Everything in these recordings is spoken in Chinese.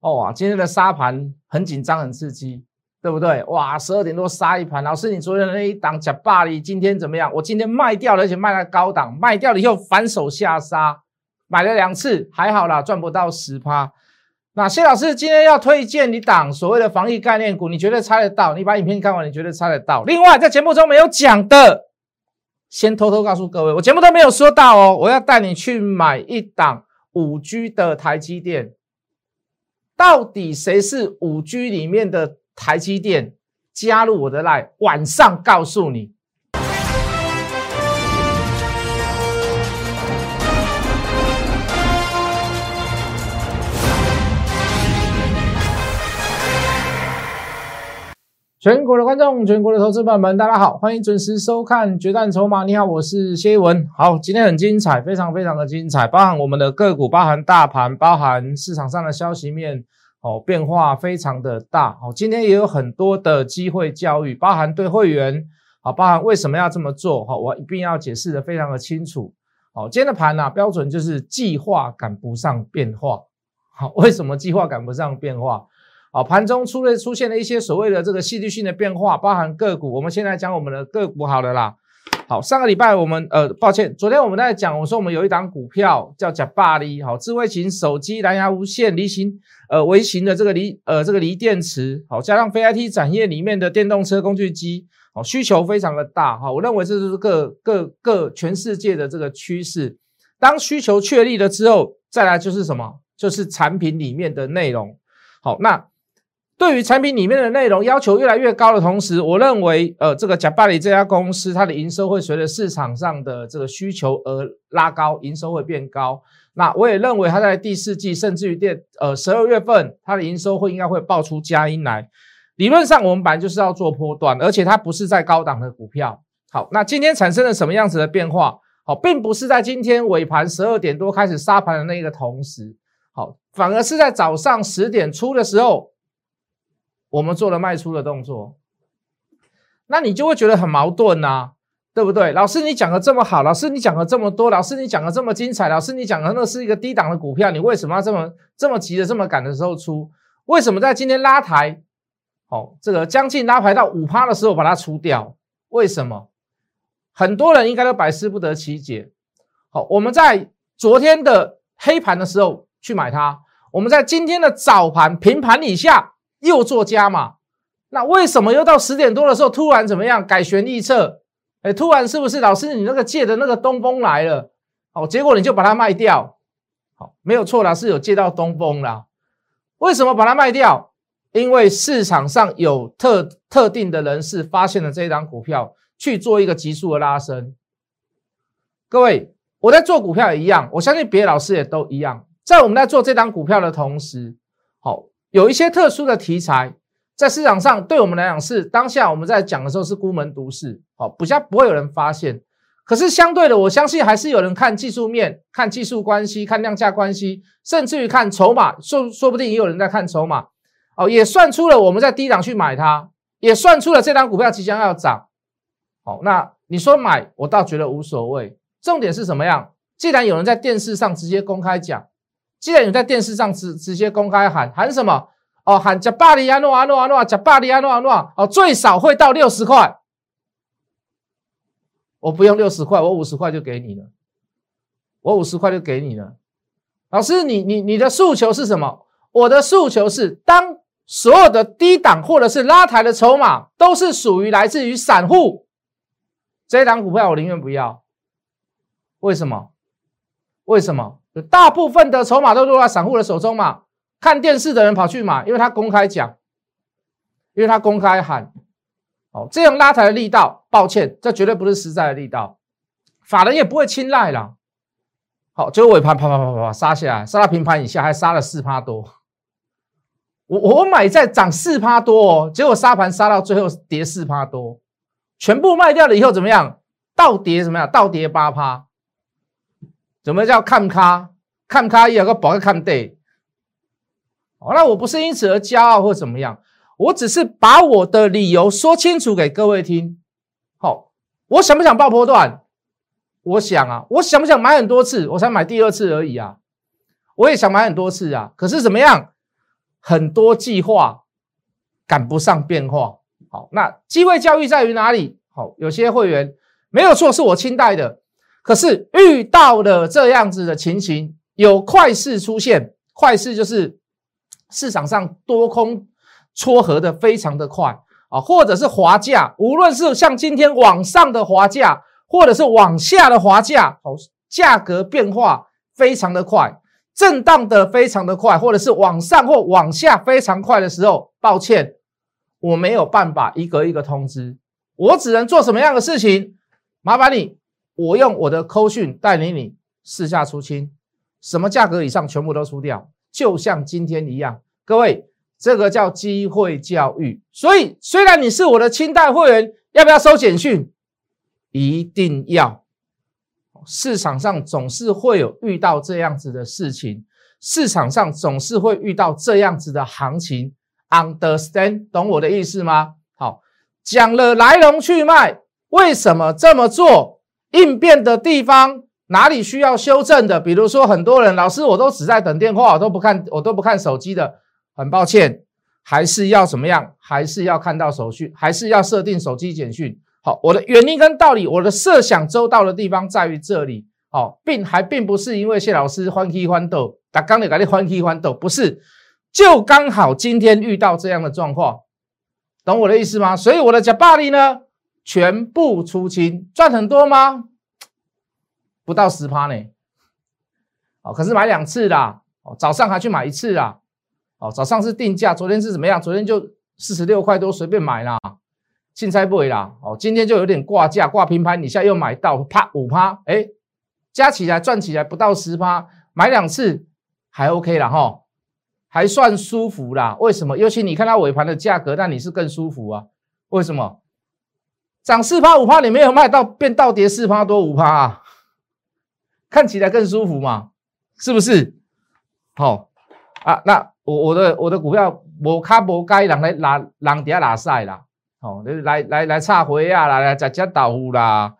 哦，今天的沙盘很紧张，很刺激，对不对？哇，十二点多杀一盘。老师，你昨天的那一档假霸力今天怎么样？我今天卖掉了，而且卖了高档，卖掉了以后反手下杀，买了两次，还好啦，赚不到十趴。那谢老师今天要推荐你档所谓的防疫概念股，你觉得猜得到？你把影片看完，你觉得猜得到？另外，在节目中没有讲的，先偷偷告诉各位，我节目都没有说到哦，我要带你去买一档五 G 的台积电。到底谁是五 G 里面的台积电？加入我的赖晚上告诉你。全国的观众，全国的投资朋友们，大家好，欢迎准时收看《决战筹码》。你好，我是谢文。好，今天很精彩，非常非常的精彩，包含我们的个股，包含大盘，包含市场上的消息面，哦，变化非常的大。哦，今天也有很多的机会教育，包含对会员，好，包含为什么要这么做，好，我一定要解释的非常的清楚。好，今天的盘呢，标准就是计划赶不上变化。好，为什么计划赶不上变化？好，盘中出了出现了一些所谓的这个戏剧性的变化，包含个股。我们先来讲我们的个股好了啦。好，上个礼拜我们呃，抱歉，昨天我们在讲，我说我们有一档股票叫假霸力，好，智慧型手机、蓝牙无线、离型呃微型的这个锂呃这个锂电池，好，加上非 IT 展业里面的电动车工具机，好，需求非常的大哈。我认为这是各各各全世界的这个趋势。当需求确立了之后，再来就是什么？就是产品里面的内容。好，那。对于产品里面的内容要求越来越高的同时，我认为，呃，这个贾巴里这家公司，它的营收会随着市场上的这个需求而拉高，营收会变高。那我也认为，它在第四季甚至于第呃十二月份，它的营收会应该会爆出佳音来。理论上，我们本来就是要做波段，而且它不是在高档的股票。好，那今天产生了什么样子的变化？好，并不是在今天尾盘十二点多开始杀盘的那个同时，好，反而是在早上十点出的时候。我们做了卖出的动作，那你就会觉得很矛盾呐，对不对？老师你讲的这么好，老师你讲的这么多，老师你讲的这么精彩，老师你讲的那是一个低档的股票，你为什么要这么这么急的这么赶的时候出？为什么在今天拉抬，哦，这个将近拉抬到五趴的时候把它出掉？为什么？很多人应该都百思不得其解。好，我们在昨天的黑盘的时候去买它，我们在今天的早盘平盘以下。又做加码，那为什么又到十点多的时候突然怎么样改弦易辙？哎，突然是不是老师你那个借的那个东风来了？好，结果你就把它卖掉。好，没有错啦，是有借到东风啦。为什么把它卖掉？因为市场上有特特定的人士发现了这一张股票，去做一个急速的拉升。各位，我在做股票也一样，我相信别的老师也都一样。在我们在做这张股票的同时，好。有一些特殊的题材，在市场上对我们来讲是当下我们在讲的时候是孤门独市，好，不像不会有人发现。可是相对的，我相信还是有人看技术面、看技术关系、看量价关系，甚至于看筹码，说说不定也有人在看筹码，哦，也算出了我们在低档去买它，也算出了这张股票即将要涨。好，那你说买，我倒觉得无所谓。重点是什么样？既然有人在电视上直接公开讲。既然你在电视上直直接公开喊喊什么哦，喊加巴里安诺阿诺阿诺加巴里安诺阿诺哦，最少会到六十块，我不用六十块，我五十块就给你了，我五十块就给你了。老师，你你你的诉求是什么？我的诉求是，当所有的低档或者是拉抬的筹码都是属于来自于散户，这一档股票我宁愿不要。为什么？为什么？大部分的筹码都落在散户的手中嘛？看电视的人跑去买，因为他公开讲，因为他公开喊，哦，这样拉抬的力道，抱歉，这绝对不是实在的力道，法人也不会青睐啦。好，最后尾盘啪啪啪啪啪杀下来，杀到平盘以下，还杀了四趴多。我我买在涨四趴多哦，结果杀盘杀到最后跌四趴多，全部卖掉了以后怎么样？倒跌怎么样？倒跌八趴。怎么叫看咖？看咖也有个保个看 day。好，那我不是因此而骄傲或怎么样，我只是把我的理由说清楚给各位听。好，我想不想爆破段？我想啊，我想不想买很多次？我才买第二次而已啊。我也想买很多次啊，可是怎么样？很多计划赶不上变化。好，那机会教育在于哪里？好，有些会员没有错，是我清代的，可是遇到了这样子的情形，有快市出现，快市就是市场上多空撮合的非常的快啊，或者是滑价，无论是像今天往上的滑价，或者是往下的滑价，好，价格变化非常的快，震荡的非常的快，或者是往上或往下非常快的时候，抱歉。我没有办法一个一个通知，我只能做什么样的事情？麻烦你，我用我的扣讯带领你试下出清，什么价格以上全部都出掉，就像今天一样。各位，这个叫机会教育。所以，虽然你是我的清代会员，要不要收简讯？一定要。市场上总是会有遇到这样子的事情，市场上总是会遇到这样子的行情。Understand，懂我的意思吗？好，讲了来龙去脉，为什么这么做？应变的地方哪里需要修正的？比如说，很多人老师我都只在等电话，都不看，我都不看手机的。很抱歉，还是要怎么样？还是要看到手续，还是要设定手机简讯。好，我的原因跟道理，我的设想周到的地方在于这里。好，并还并不是因为谢老师欢喜欢斗，打刚你搞的欢喜欢斗，不是。就刚好今天遇到这样的状况，懂我的意思吗？所以我的假霸力呢，全部出清，赚很多吗？不到十趴呢。哦，可是买两次啦，哦，早上还去买一次啦，哦，早上是定价，昨天是怎么样？昨天就四十六块多随便买啦，青菜不回啦，哦，今天就有点挂价，挂平盘，你现在又买到，啪五趴，哎，加起来赚起来不到十趴，买两次还 OK 了哈。还算舒服啦，为什么？尤其你看它尾盘的价格，那你是更舒服啊？为什么？涨四趴五趴，你没有卖到变倒跌四趴多五趴啊？看起来更舒服嘛？是不是？好啊，那我我的我的股票无卡无该人来拉人底下拉晒啦，哦，来来来插回啊，来来再加倒呼啦，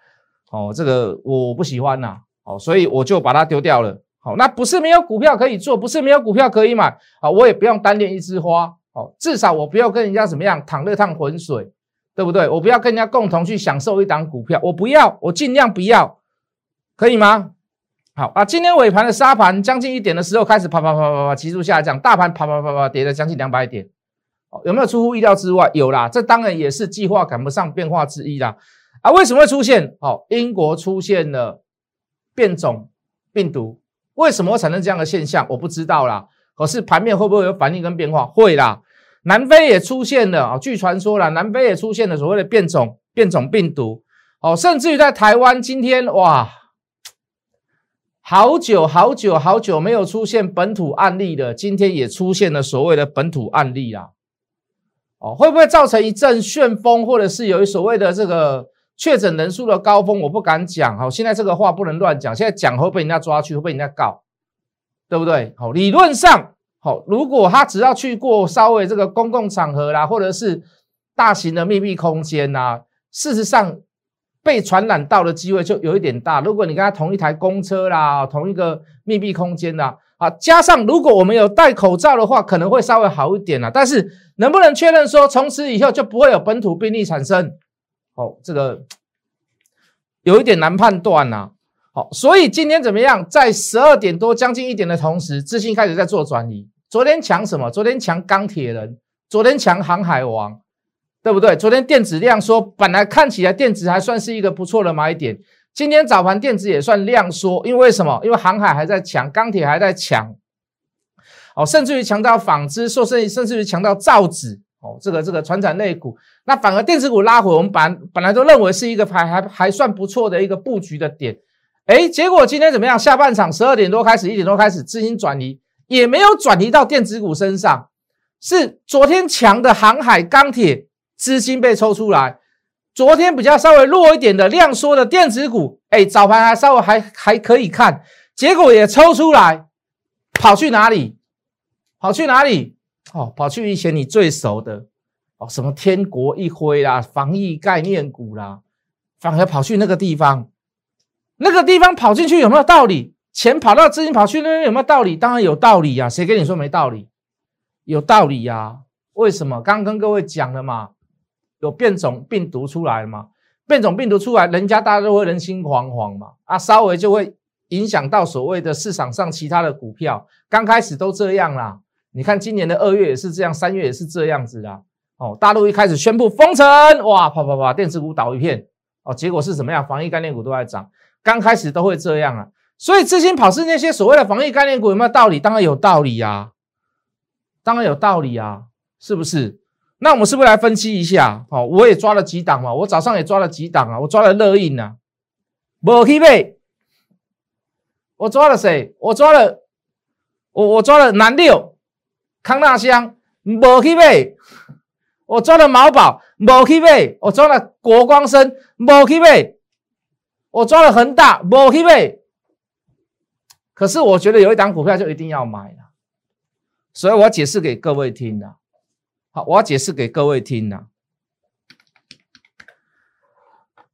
哦，这个我不喜欢呐，哦，所以我就把它丢掉了。好，那不是没有股票可以做，不是没有股票可以买，好，我也不用单恋一枝花，好，至少我不要跟人家怎么样淌这趟浑水，对不对？我不要跟人家共同去享受一档股票，我不要，我尽量不要，可以吗？好啊，今天尾盘的沙盘将近一点的时候开始啪啪啪啪啪急速下降，大盘啪啪啪啪跌了将近两百点，有没有出乎意料之外？有啦，这当然也是计划赶不上变化之一啦。啊，为什么会出现？好，英国出现了变种病毒。为什么会产生这样的现象？我不知道啦。可是盘面会不会有反应跟变化？会啦。南非也出现了啊，据传说啦，南非也出现了所谓的变种变种病毒哦，甚至于在台湾今天哇，好久好久好久没有出现本土案例的，今天也出现了所谓的本土案例啦。哦，会不会造成一阵旋风，或者是有所谓的这个？确诊人数的高峰，我不敢讲。好，现在这个话不能乱讲。现在讲会被人家抓去，会被人家告，对不对？好，理论上，好，如果他只要去过稍微这个公共场合啦，或者是大型的密闭空间呐，事实上被传染到的机会就有一点大。如果你跟他同一台公车啦，同一个密闭空间呐，啊，加上如果我们有戴口罩的话，可能会稍微好一点啦。但是能不能确认说从此以后就不会有本土病例产生？哦，这个有一点难判断呐。好，所以今天怎么样？在十二点多将近一点的同时，资金开始在做转移。昨天抢什么？昨天抢钢铁人，昨天抢航海王，对不对？昨天电子量说，本来看起来电子还算是一个不错的买点。今天早盘电子也算量缩，因为什么？因为航海还在抢，钢铁还在抢。哦，甚至于强到纺织，甚至甚至于强到造纸。哦，这个这个船产类股，那反而电子股拉回，我们本本来都认为是一个还还还算不错的一个布局的点，哎，结果今天怎么样？下半场十二点多开始，一点多开始资金转移，也没有转移到电子股身上，是昨天强的航海、钢铁资金被抽出来，昨天比较稍微弱一点的量缩的电子股，哎，早盘还稍微还还可以看，结果也抽出来，跑去哪里？跑去哪里？哦，跑去以前你最熟的哦，什么天国一辉啦，防疫概念股啦，反而跑去那个地方，那个地方跑进去有没有道理？钱跑到资金跑去那边有没有道理？当然有道理呀，谁跟你说没道理？有道理呀。为什么？刚跟各位讲了嘛，有变种病毒出来嘛，变种病毒出来，人家大家都会人心惶惶嘛，啊，稍微就会影响到所谓的市场上其他的股票。刚开始都这样啦，你看今年的二月也是这样，三月也是这样子啦。哦，大陆一开始宣布封城，哇，啪啪啪，电子股倒一片。哦，结果是怎么样？防疫概念股都在涨，刚开始都会这样啊。所以资金跑是那些所谓的防疫概念股有没有道理？当然有道理呀，当然有道理啊，是不是？那我们是不是来分析一下？哦，我也抓了几档嘛，我早上也抓了几档啊，我抓了乐印啊，无去买，我抓了谁？我抓了我我抓了南六、康纳香，无去买。我抓了毛宝，无去买；我抓了国光生，无去买；我抓了恒大，无去买。可是我觉得有一档股票就一定要买了，所以我解释给各位听的。好，我要解释给各位听的。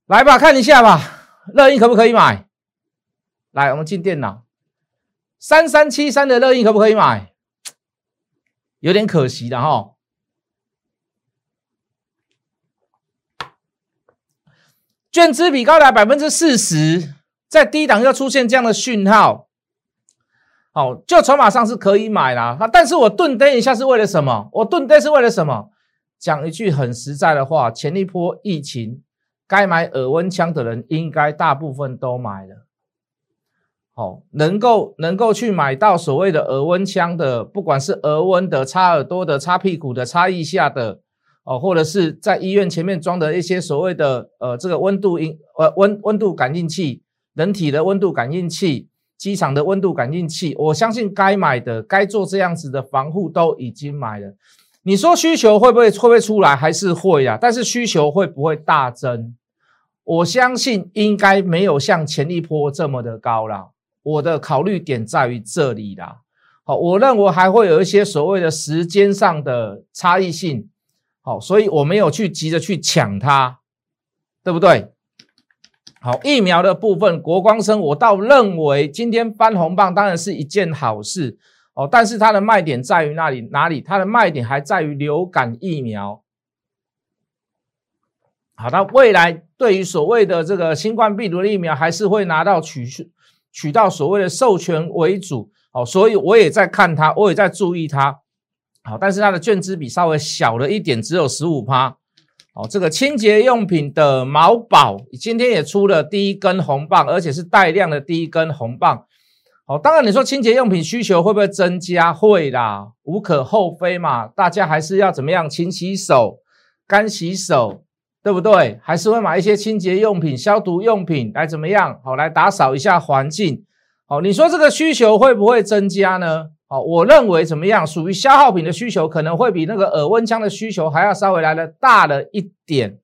来吧，看一下吧，乐印可不可以买？来，我们进电脑，三三七三的乐印可不可以买？有点可惜的哈。券资比高达百分之四十，在低档又出现这样的讯号，好，就筹码上是可以买啦。那但是我顿跌一下是为了什么？我顿跌是为了什么？讲一句很实在的话，前一波疫情该买耳温枪的人，应该大部分都买了。好，能够能够去买到所谓的耳温枪的，不管是耳温的、擦耳朵的、擦屁股的、擦腋下的。哦，或者是在医院前面装的一些所谓的呃这个温度应呃温温度感应器，人体的温度感应器，机场的温度感应器，我相信该买的该做这样子的防护都已经买了。你说需求会不会会不会出来？还是会啊？但是需求会不会大增？我相信应该没有像前一波这么的高了。我的考虑点在于这里啦。好，我认为还会有一些所谓的时间上的差异性。好，所以我没有去急着去抢它，对不对？好，疫苗的部分，国光生，我倒认为今天翻红棒当然是一件好事哦，但是它的卖点在于那里？哪里？它的卖点还在于流感疫苗。好，那未来对于所谓的这个新冠病毒的疫苗，还是会拿到取取到所谓的授权为主。哦，所以我也在看它，我也在注意它。好，但是它的券资比稍微小了一点，只有十五趴。哦，这个清洁用品的毛宝今天也出了第一根红棒，而且是带量的第一根红棒。好，当然你说清洁用品需求会不会增加？会啦，无可厚非嘛。大家还是要怎么样？勤洗手、干洗手，对不对？还是会买一些清洁用品、消毒用品来怎么样？好，来打扫一下环境。好，你说这个需求会不会增加呢？好，我认为怎么样？属于消耗品的需求可能会比那个耳温枪的需求还要稍微来的大了一点。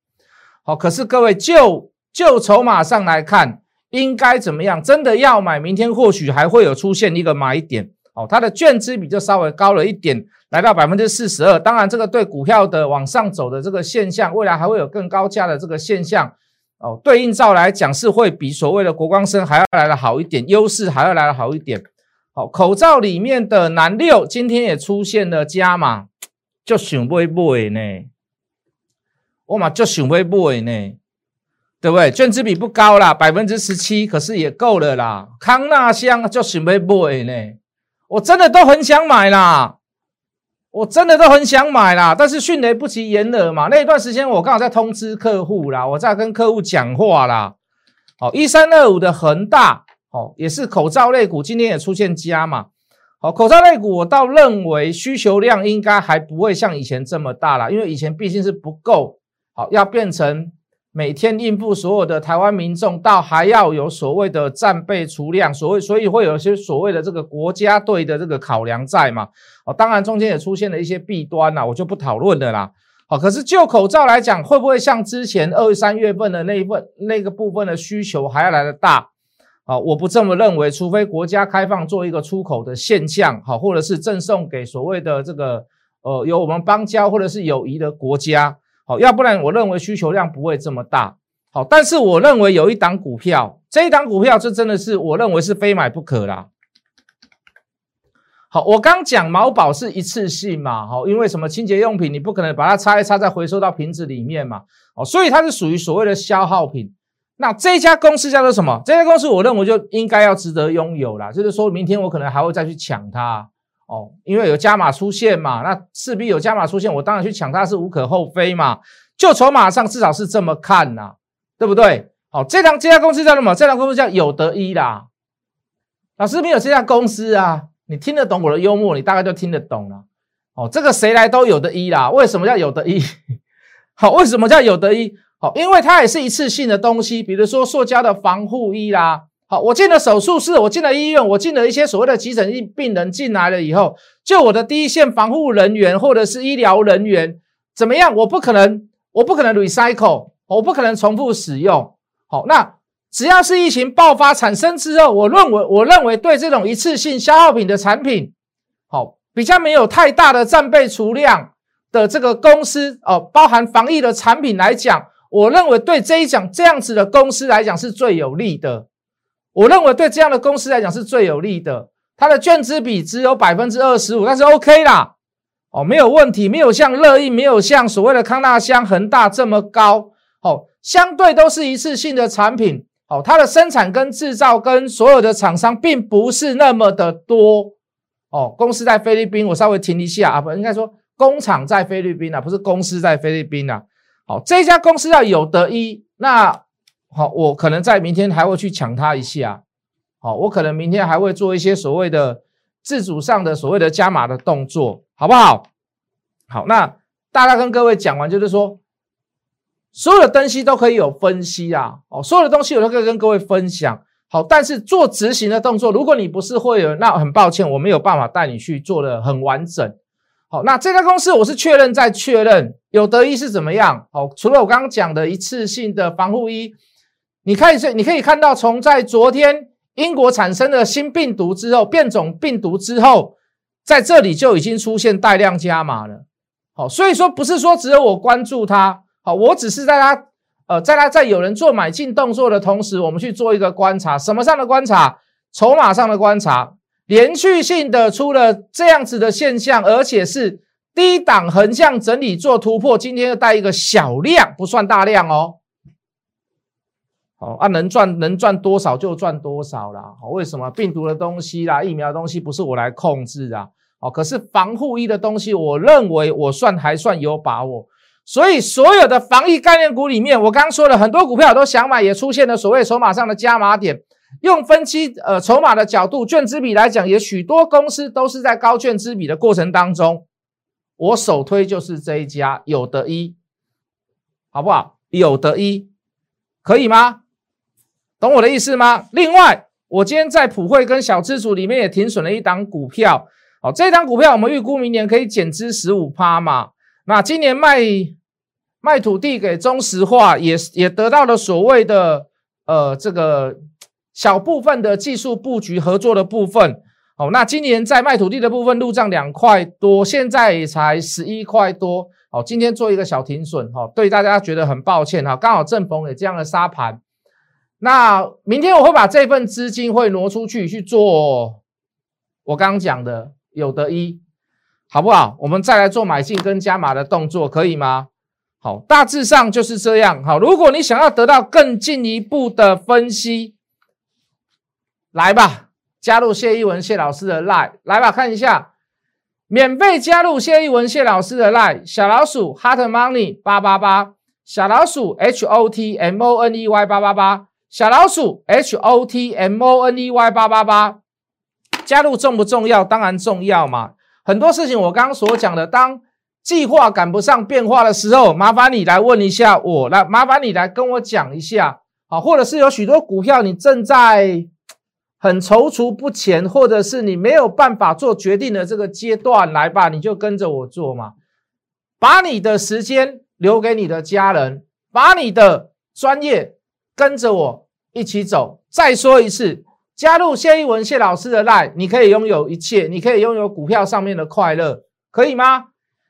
好，可是各位就就筹码上来看，应该怎么样？真的要买，明天或许还会有出现一个买点。哦，它的券资比就稍微高了一点，来到百分之四十二。当然，这个对股票的往上走的这个现象，未来还会有更高价的这个现象。哦，对应照来讲是会比所谓的国光生还要来的好一点，优势还要来的好一点。好，口罩里面的南六今天也出现了加码，就想不买呢？我嘛就想不买呢，对不对？卷资比不高啦，百分之十七，可是也够了啦。康纳香就想不买呢？我真的都很想买啦，我真的都很想买啦，但是迅雷不及掩耳嘛。那一段时间我刚好在通知客户啦，我在跟客户讲话啦。好，一三二五的恒大。哦，也是口罩类股，今天也出现加嘛。好，口罩类股，我倒认为需求量应该还不会像以前这么大了，因为以前毕竟是不够。好，要变成每天应付所有的台湾民众，倒还要有所谓的战备储量，所谓所以会有一些所谓的这个国家队的这个考量在嘛。哦，当然中间也出现了一些弊端呐，我就不讨论了啦。好，可是就口罩来讲，会不会像之前二三月份的那一份那个部分的需求还要来的大？好，我不这么认为，除非国家开放做一个出口的现象，好，或者是赠送给所谓的这个呃有我们邦交或者是友谊的国家，好，要不然我认为需求量不会这么大。好，但是我认为有一档股票，这一档股票这真的是我认为是非买不可啦。好，我刚讲毛宝是一次性嘛，好，因为什么清洁用品，你不可能把它擦一擦再回收到瓶子里面嘛，哦，所以它是属于所谓的消耗品。那这家公司叫做什么？这家公司我认为就应该要值得拥有啦，就是说明天我可能还会再去抢它哦，因为有加码出现嘛，那势必有加码出现，我当然去抢它是无可厚非嘛。就筹码上至少是这么看呐，对不对？好，这张这家公司叫什么？这家公司叫有得一啦。老师没有这家公司啊。你听得懂我的幽默，你大概就听得懂了。哦，这个谁来都有得一啦。为什么叫有得一？好，为什么叫有得一？好，因为它也是一次性的东西，比如说塑胶的防护衣啦。好，我进了手术室，我进了医院，我进了一些所谓的急诊病病人进来了以后，就我的第一线防护人员或者是医疗人员怎么样？我不可能，我不可能 recycle，我不可能重复使用。好，那。只要是疫情爆发产生之后，我认为我认为对这种一次性消耗品的产品，好比较没有太大的战备储量的这个公司哦，包含防疫的产品来讲，我认为对这一讲这样子的公司来讲是最有利的。我认为对这样的公司来讲是最有利的，它的券资比只有百分之二十五，但是 OK 啦，哦没有问题，没有像乐意，没有像所谓的康纳香、恒大这么高，哦相对都是一次性的产品。哦，它的生产跟制造跟所有的厂商并不是那么的多哦。公司在菲律宾，我稍微停一下啊，不应该说工厂在菲律宾啊，不是公司在菲律宾啊。好，这家公司要有得一，那好，我可能在明天还会去抢它一下。好，我可能明天还会做一些所谓的自主上的所谓的加码的动作，好不好？好，那大概跟各位讲完，就是说。所有的东西都可以有分析啊，哦，所有的东西我都可以跟各位分享。好，但是做执行的动作，如果你不是会员，那很抱歉，我没有办法带你去做的很完整。好，那这家公司我是确认再确认，有得一是怎么样？好，除了我刚刚讲的一次性的防护衣，你可以是你可以看到，从在昨天英国产生的新病毒之后，变种病毒之后，在这里就已经出现带量加码了。好，所以说不是说只有我关注它。好，我只是在它，呃，在它在有人做买进动作的同时，我们去做一个观察，什么上的观察？筹码上的观察，连续性的出了这样子的现象，而且是低档横向整理做突破，今天又带一个小量，不算大量哦。好啊，能赚能赚多少就赚多少啦。好，为什么病毒的东西啦，疫苗的东西不是我来控制啊？哦，可是防护衣的东西，我认为我算还算有把握。所以，所有的防疫概念股里面，我刚刚说了很多股票都想买，也出现了所谓筹码上的加码点。用分期呃筹码的角度，券资比来讲，也许多公司都是在高券资比的过程当中。我首推就是这一家有得一，好不好？有得一，可以吗？懂我的意思吗？另外，我今天在普惠跟小资组里面也停损了一档股票。哦，这档股票我们预估明年可以减资十五趴嘛？那今年卖卖土地给中石化，也也得到了所谓的呃这个小部分的技术布局合作的部分。好，那今年在卖土地的部分入账两块多，现在也才十一块多。好，今天做一个小停损，哈，对大家觉得很抱歉哈，刚好正逢有这样的沙盘。那明天我会把这份资金会挪出去去做我刚刚讲的有得一。好不好？我们再来做买进跟加码的动作，可以吗？好，大致上就是这样。好，如果你想要得到更进一步的分析，来吧，加入谢一文谢老师的 line，来吧，看一下，免费加入谢一文谢老师的 line，小老鼠 hot money 八八八，小老鼠 h o t m o n e y 八八八，小老鼠 h o t m o n e y 八八八，加入重不重要？当然重要嘛。很多事情我刚刚所讲的，当计划赶不上变化的时候，麻烦你来问一下我，来麻烦你来跟我讲一下，好，或者是有许多股票你正在很踌躇不前，或者是你没有办法做决定的这个阶段，来吧，你就跟着我做嘛，把你的时间留给你的家人，把你的专业跟着我一起走。再说一次。加入谢一文谢老师的 line，你可以拥有一切，你可以拥有股票上面的快乐，可以吗？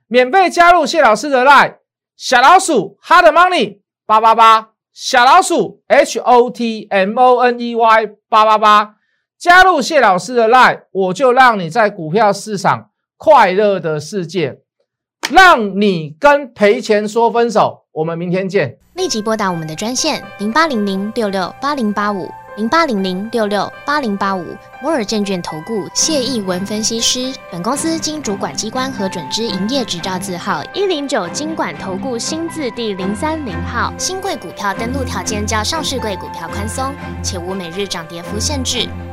免费加入谢老师的 line，小老鼠 hard money 八八八，小老鼠 h o t m o n e y 八八八，加入谢老师的 Line，我就让你在股票市场快乐的世界，让你跟赔钱说分手。我们明天见。立即拨打我们的专线零八零零六六八零八五零八零零六六八零八五摩尔证券投顾谢义文分析师。本公司经主管机关核准之营业执照字号一零九金管投顾新字第零三零号。新贵股票登录条件较上市贵股票宽松，且无每日涨跌幅限制。